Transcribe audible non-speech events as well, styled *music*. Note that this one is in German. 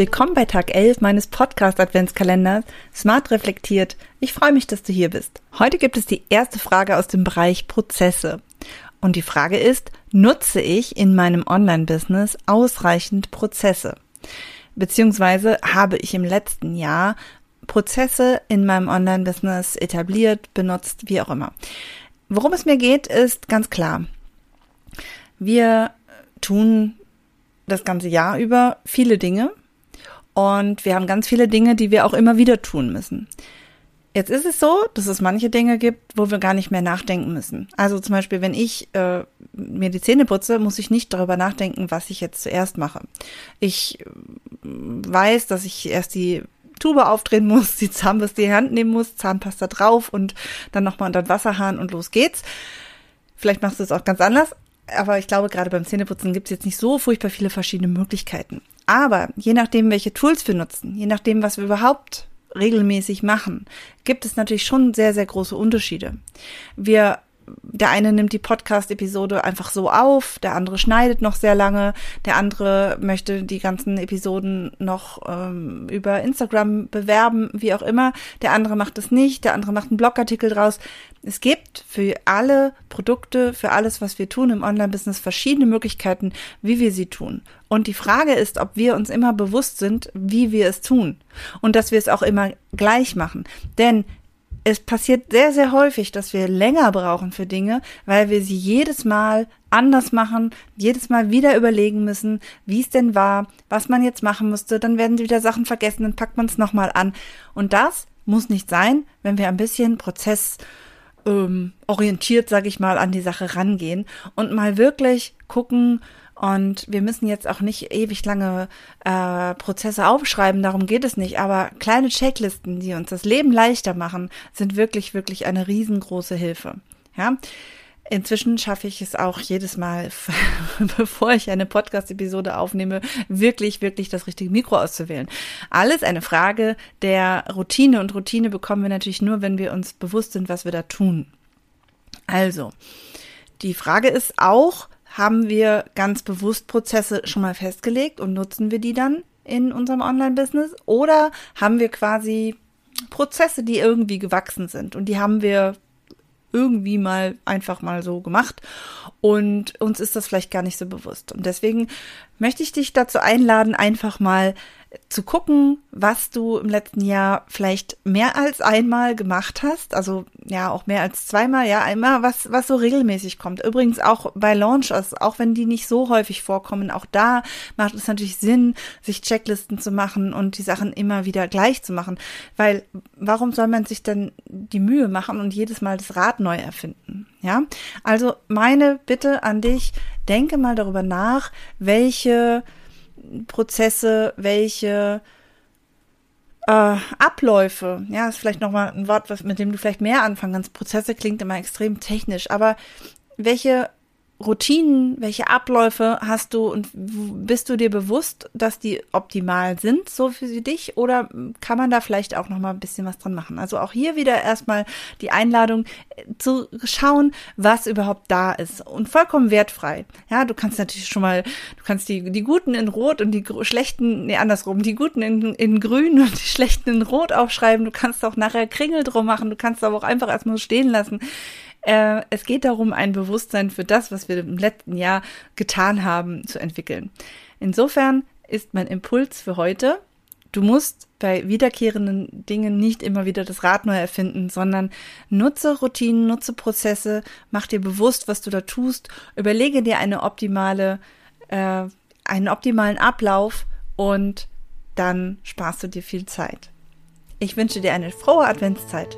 Willkommen bei Tag 11 meines Podcast-Adventskalenders Smart Reflektiert. Ich freue mich, dass du hier bist. Heute gibt es die erste Frage aus dem Bereich Prozesse. Und die Frage ist, nutze ich in meinem Online-Business ausreichend Prozesse? Beziehungsweise habe ich im letzten Jahr Prozesse in meinem Online-Business etabliert, benutzt, wie auch immer. Worum es mir geht, ist ganz klar. Wir tun das ganze Jahr über viele Dinge und wir haben ganz viele Dinge, die wir auch immer wieder tun müssen. Jetzt ist es so, dass es manche Dinge gibt, wo wir gar nicht mehr nachdenken müssen. Also zum Beispiel, wenn ich äh, mir die Zähne putze, muss ich nicht darüber nachdenken, was ich jetzt zuerst mache. Ich äh, weiß, dass ich erst die Tube aufdrehen muss, die Zahnbürste in die Hand nehmen muss, Zahnpasta drauf und dann nochmal unter den Wasserhahn und los geht's. Vielleicht machst du es auch ganz anders, aber ich glaube, gerade beim Zähneputzen gibt es jetzt nicht so furchtbar viele verschiedene Möglichkeiten. Aber je nachdem, welche Tools wir nutzen, je nachdem, was wir überhaupt regelmäßig machen, gibt es natürlich schon sehr, sehr große Unterschiede. Wir der eine nimmt die Podcast-Episode einfach so auf, der andere schneidet noch sehr lange, der andere möchte die ganzen Episoden noch ähm, über Instagram bewerben, wie auch immer, der andere macht es nicht, der andere macht einen Blogartikel draus. Es gibt für alle Produkte, für alles, was wir tun im Online-Business, verschiedene Möglichkeiten, wie wir sie tun. Und die Frage ist, ob wir uns immer bewusst sind, wie wir es tun und dass wir es auch immer gleich machen. Denn es passiert sehr, sehr häufig, dass wir länger brauchen für Dinge, weil wir sie jedes Mal anders machen, jedes Mal wieder überlegen müssen, wie es denn war, was man jetzt machen musste, dann werden wieder Sachen vergessen, dann packt man es nochmal an. Und das muss nicht sein, wenn wir ein bisschen Prozess ähm, orientiert, sage ich mal, an die Sache rangehen und mal wirklich gucken, und wir müssen jetzt auch nicht ewig lange äh, Prozesse aufschreiben, darum geht es nicht. Aber kleine Checklisten, die uns das Leben leichter machen, sind wirklich, wirklich eine riesengroße Hilfe. Ja. Inzwischen schaffe ich es auch jedes Mal, *laughs* bevor ich eine Podcast-Episode aufnehme, wirklich, wirklich das richtige Mikro auszuwählen. Alles eine Frage der Routine und Routine bekommen wir natürlich nur, wenn wir uns bewusst sind, was wir da tun. Also, die Frage ist auch, haben wir ganz bewusst Prozesse schon mal festgelegt und nutzen wir die dann in unserem Online-Business? Oder haben wir quasi Prozesse, die irgendwie gewachsen sind und die haben wir irgendwie mal einfach mal so gemacht und uns ist das vielleicht gar nicht so bewusst. Und deswegen möchte ich dich dazu einladen, einfach mal zu gucken, was du im letzten Jahr vielleicht mehr als einmal gemacht hast, also ja auch mehr als zweimal, ja einmal, was was so regelmäßig kommt. Übrigens auch bei Launches, auch wenn die nicht so häufig vorkommen, auch da macht es natürlich Sinn, sich Checklisten zu machen und die Sachen immer wieder gleich zu machen, weil warum soll man sich dann die Mühe machen und jedes Mal das Rad neu erfinden? Ja, also meine Bitte an dich, denke mal darüber nach, welche Prozesse, welche äh, Abläufe, ja, ist vielleicht nochmal ein Wort, was, mit dem du vielleicht mehr anfangen kannst. Prozesse klingt immer extrem technisch, aber welche Routinen, welche Abläufe hast du und bist du dir bewusst, dass die optimal sind, so für dich? Oder kann man da vielleicht auch noch mal ein bisschen was dran machen? Also auch hier wieder erstmal die Einladung äh, zu schauen, was überhaupt da ist und vollkommen wertfrei. Ja, du kannst natürlich schon mal, du kannst die, die Guten in Rot und die schlechten, nee, andersrum, die Guten in, in Grün und die schlechten in Rot aufschreiben. Du kannst auch nachher Kringel drum machen. Du kannst aber auch einfach erstmal stehen lassen. Äh, es geht darum, ein Bewusstsein für das, was wir im letzten Jahr getan haben, zu entwickeln. Insofern ist mein Impuls für heute, du musst bei wiederkehrenden Dingen nicht immer wieder das Rad neu erfinden, sondern nutze Routinen, nutze Prozesse, mach dir bewusst, was du da tust, überlege dir eine optimale, äh, einen optimalen Ablauf und dann sparst du dir viel Zeit. Ich wünsche dir eine frohe Adventszeit.